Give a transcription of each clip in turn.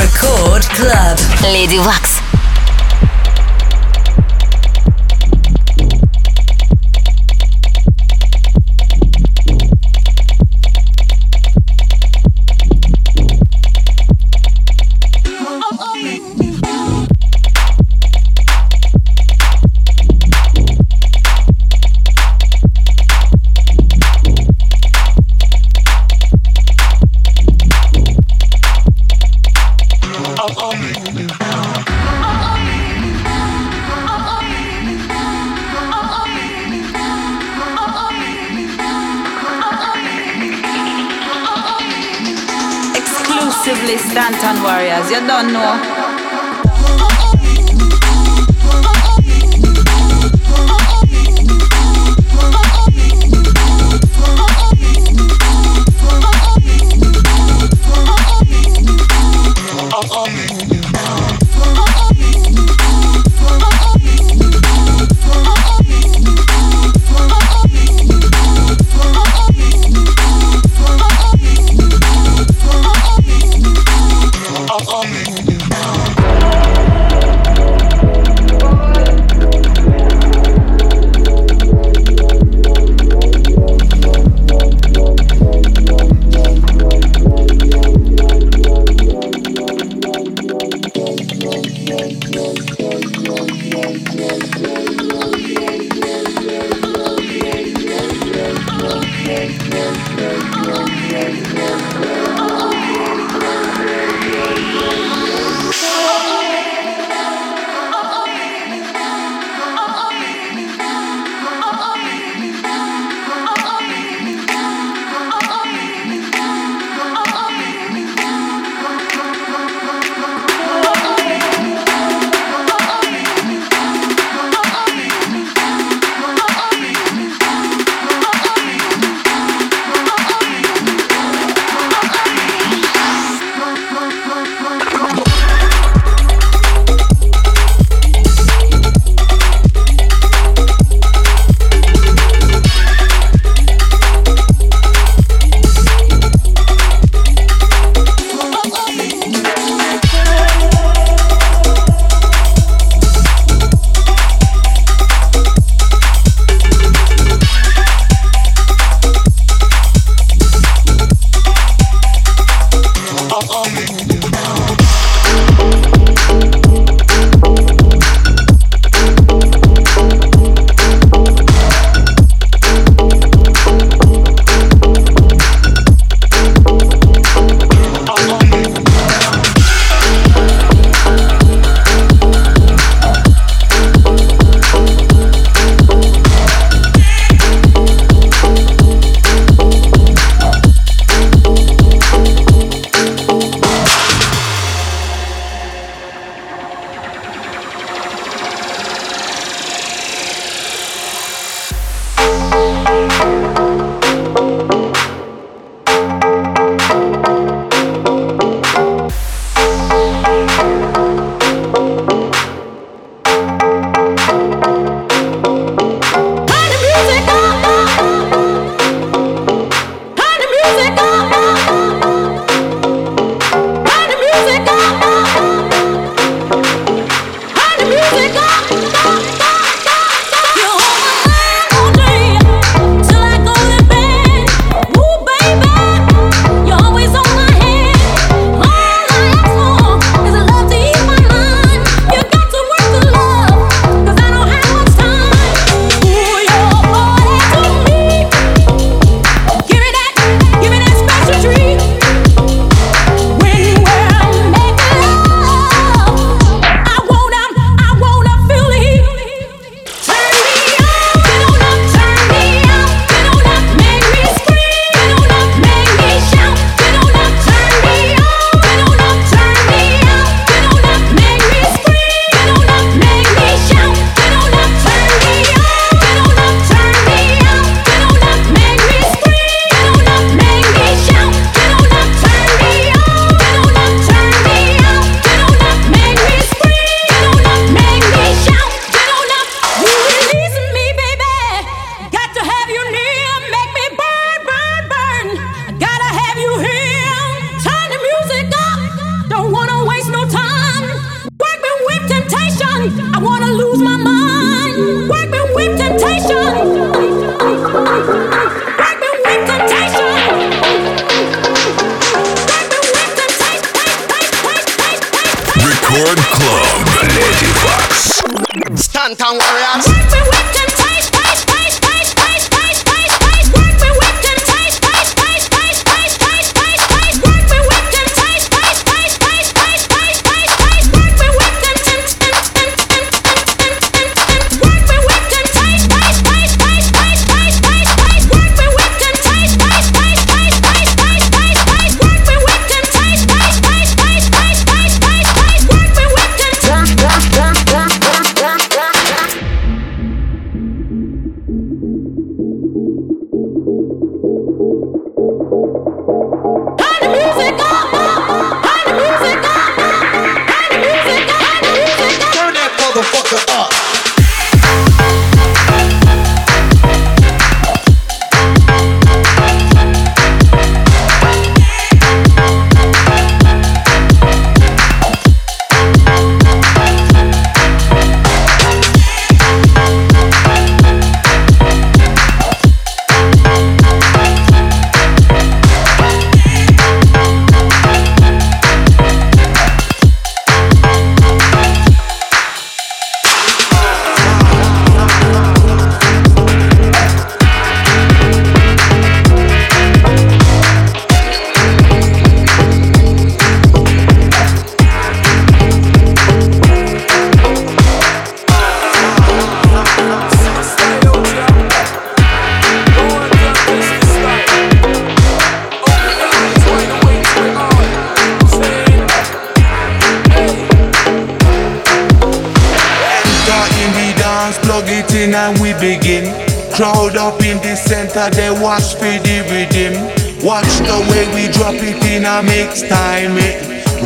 Record Club. Lady Wax.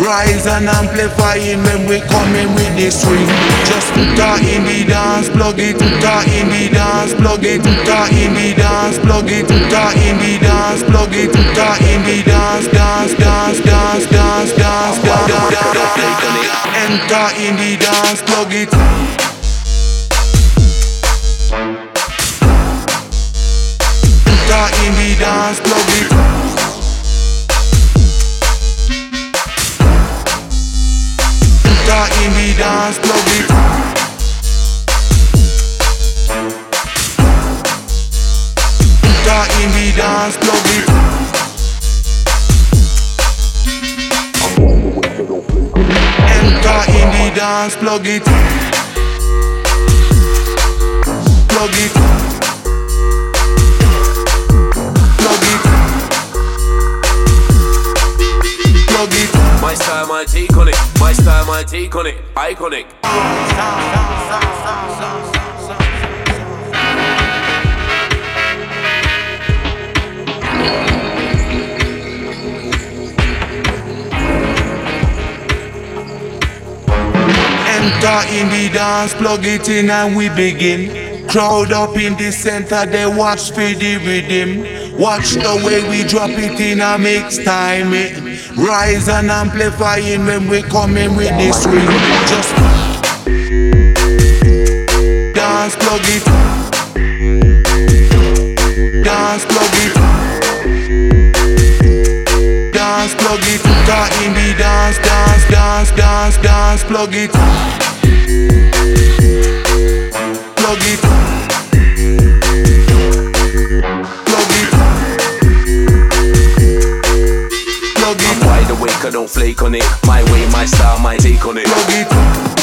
Amplifying when we coming with the swing. Just put her in the dance, plug it, put her in the dance, plug it, put her in the dance, plug it, put her in the dance, plug it, put her in the dance, dance, dance, dance, dance, dance, dance, dance, dance. Enter in the dance, plug it. Put her in the dance, plug it. In the dance, plug it. in the dance, it. Enter in the dance, plug it. Plug it. My style, my take on it. My style, my take on it. Iconic. Enter in the dance, plug it in and we begin. Crowd up in the center, they watch for the rhythm. Watch the way we drop it in a mix time. It. Rise and amplifying when we coming with this swing. Just dance, plug it. Dance, plug it. Dance, plug it. Got in the dance, dance, dance, dance, dance, plug it. Plug it. On it. My way, my style, my take on it.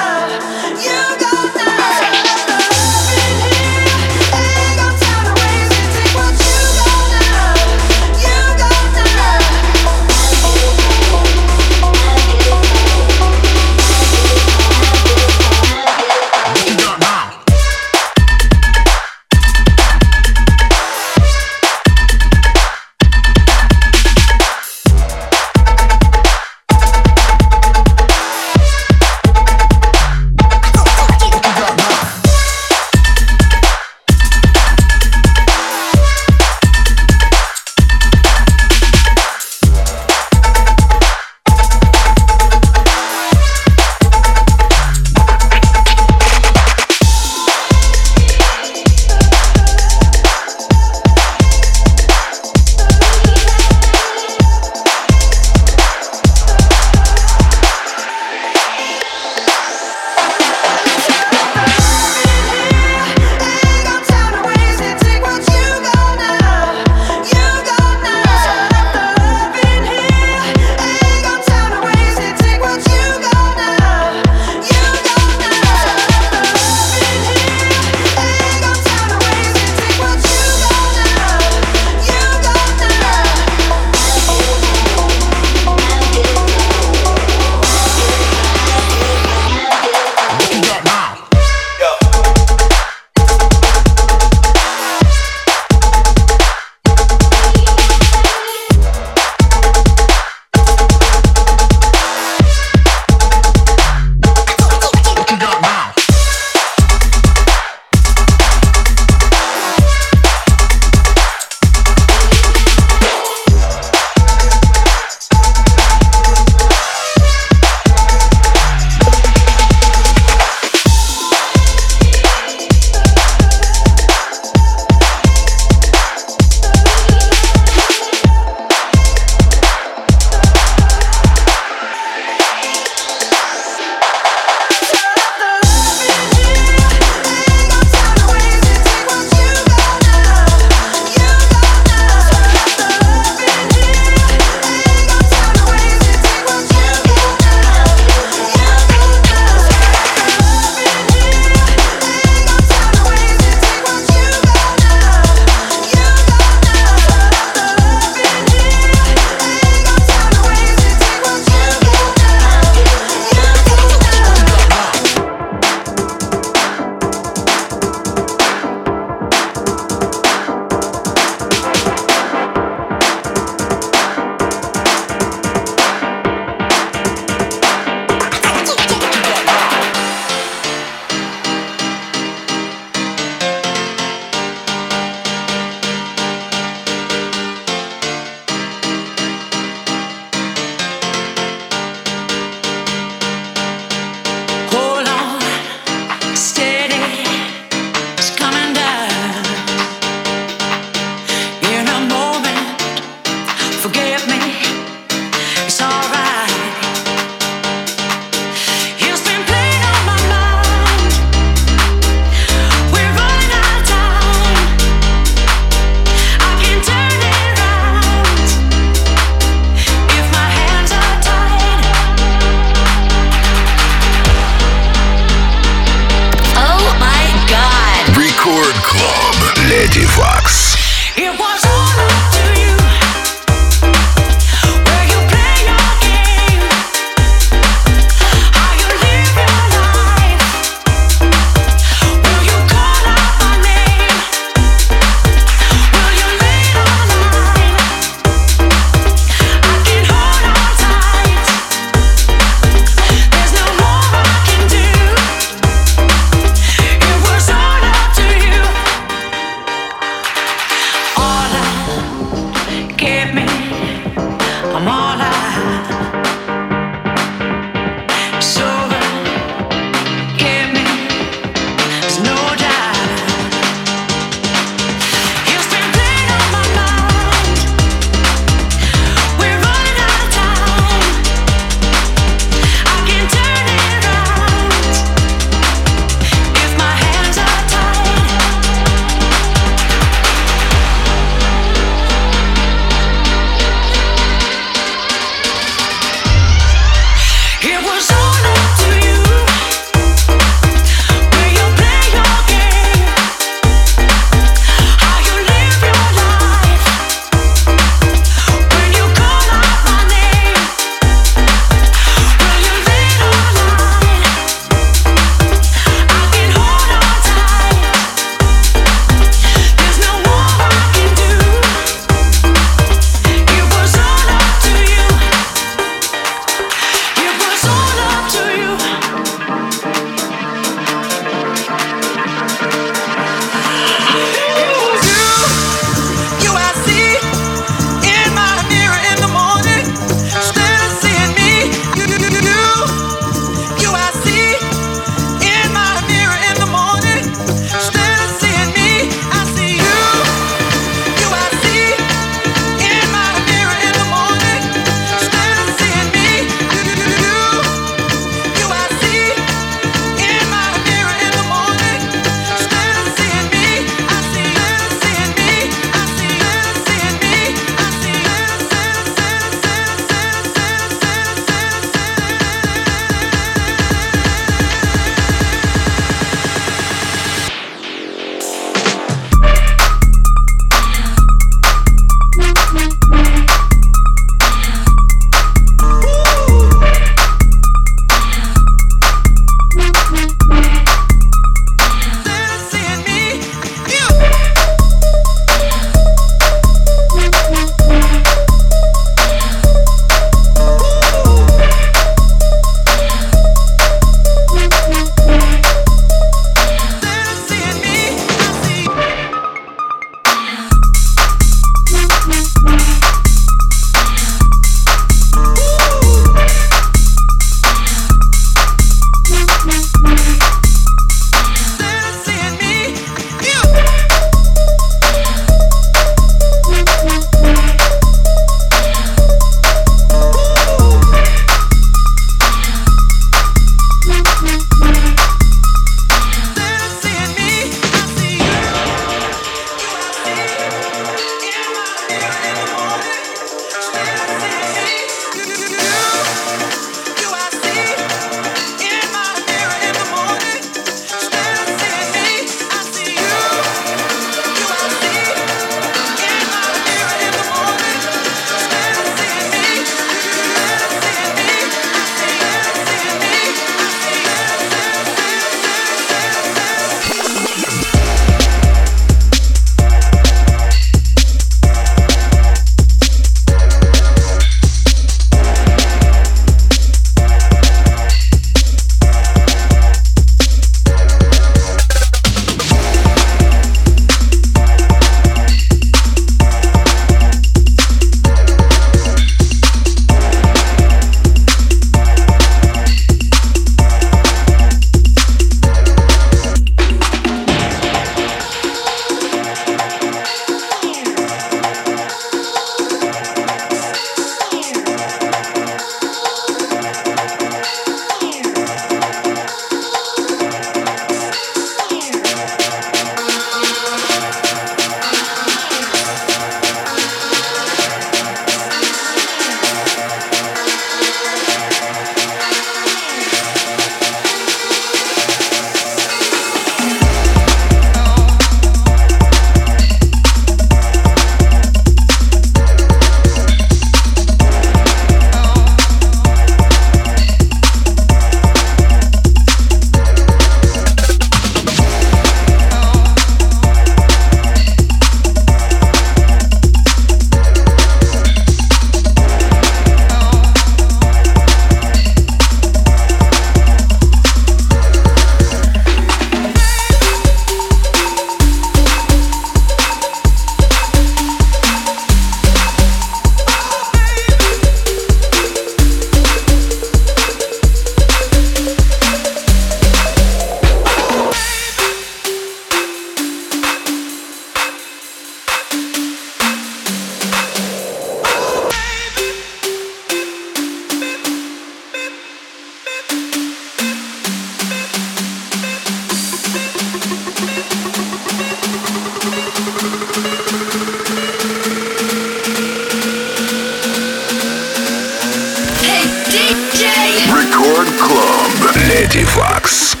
Record Club. Lady Fox.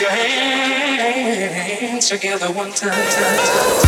Your hands together one time. time, time,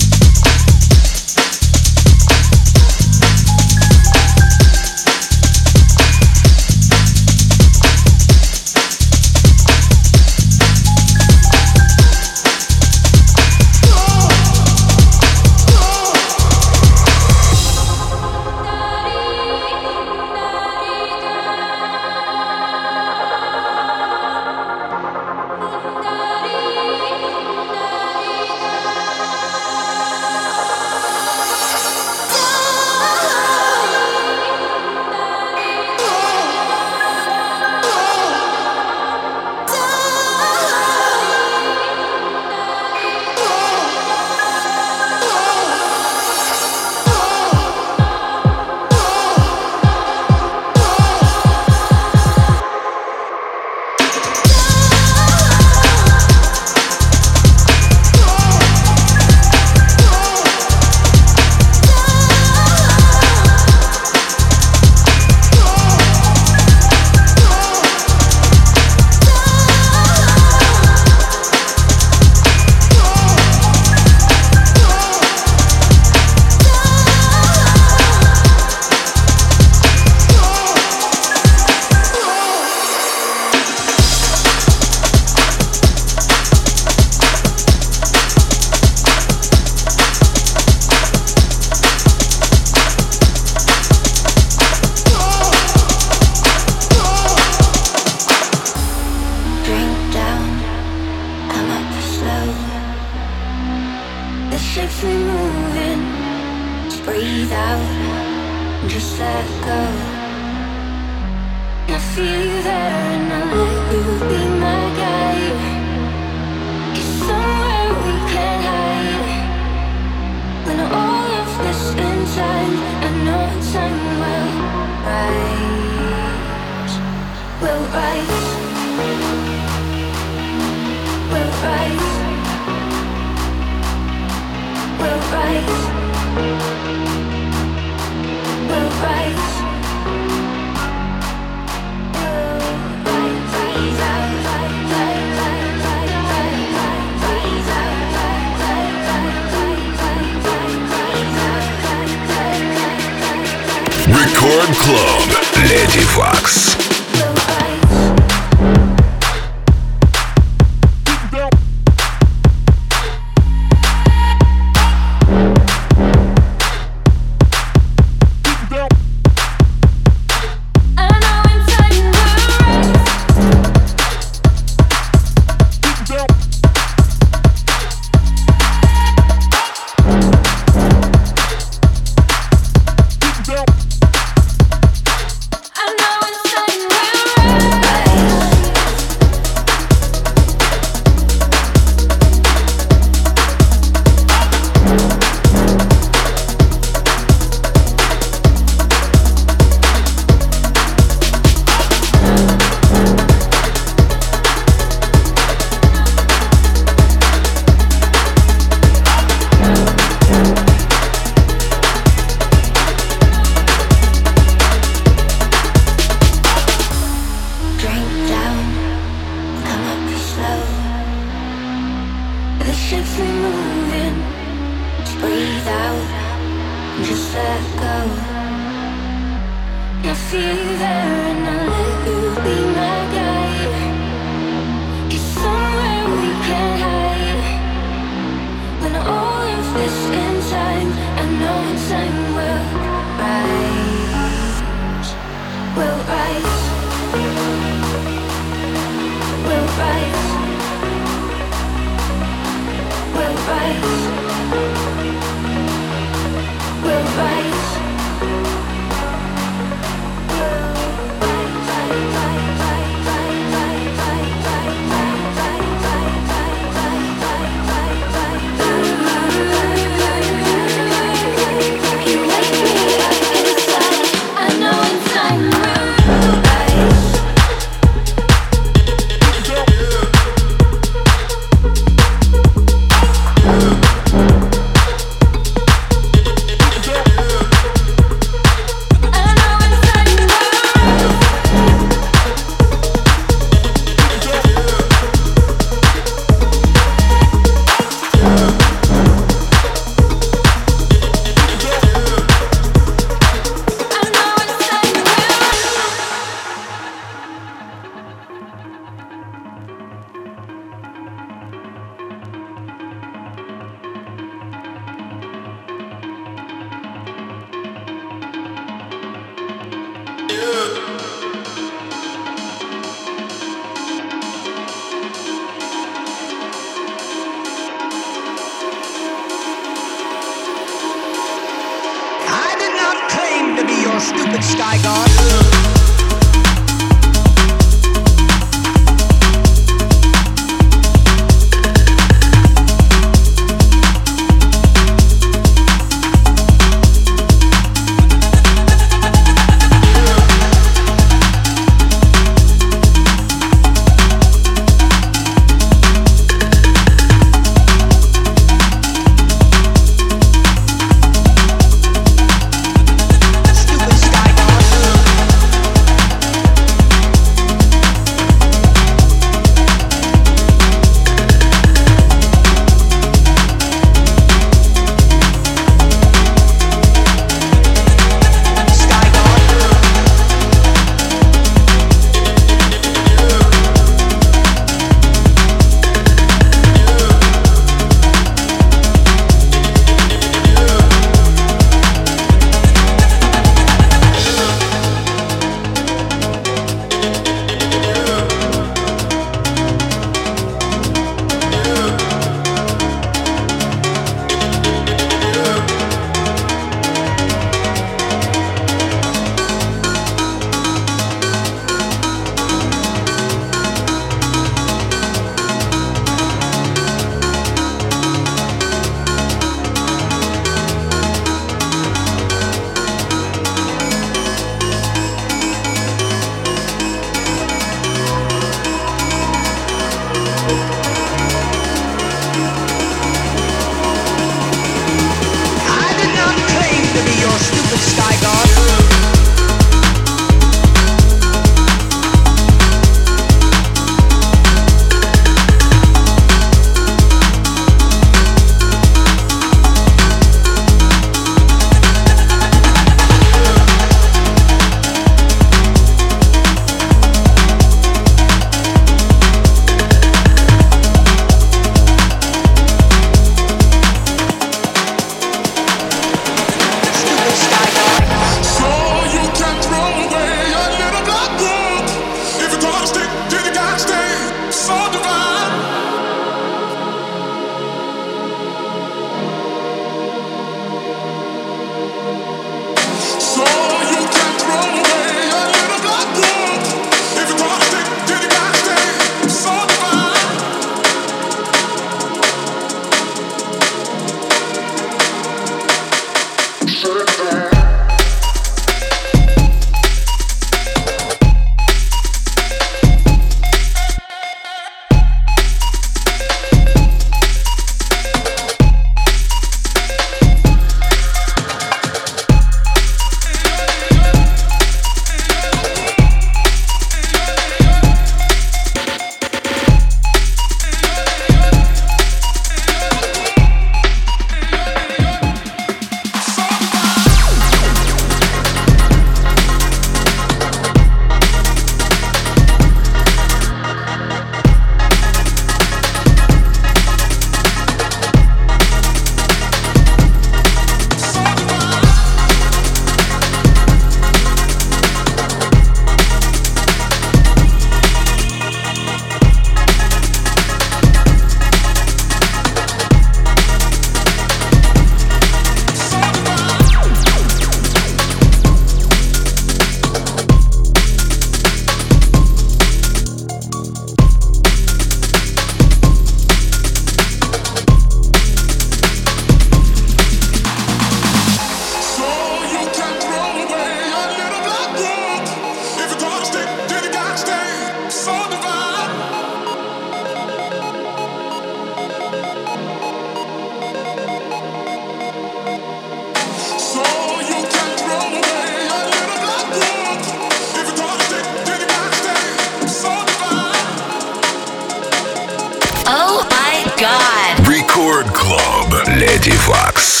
God. Record Club. Lady Fox.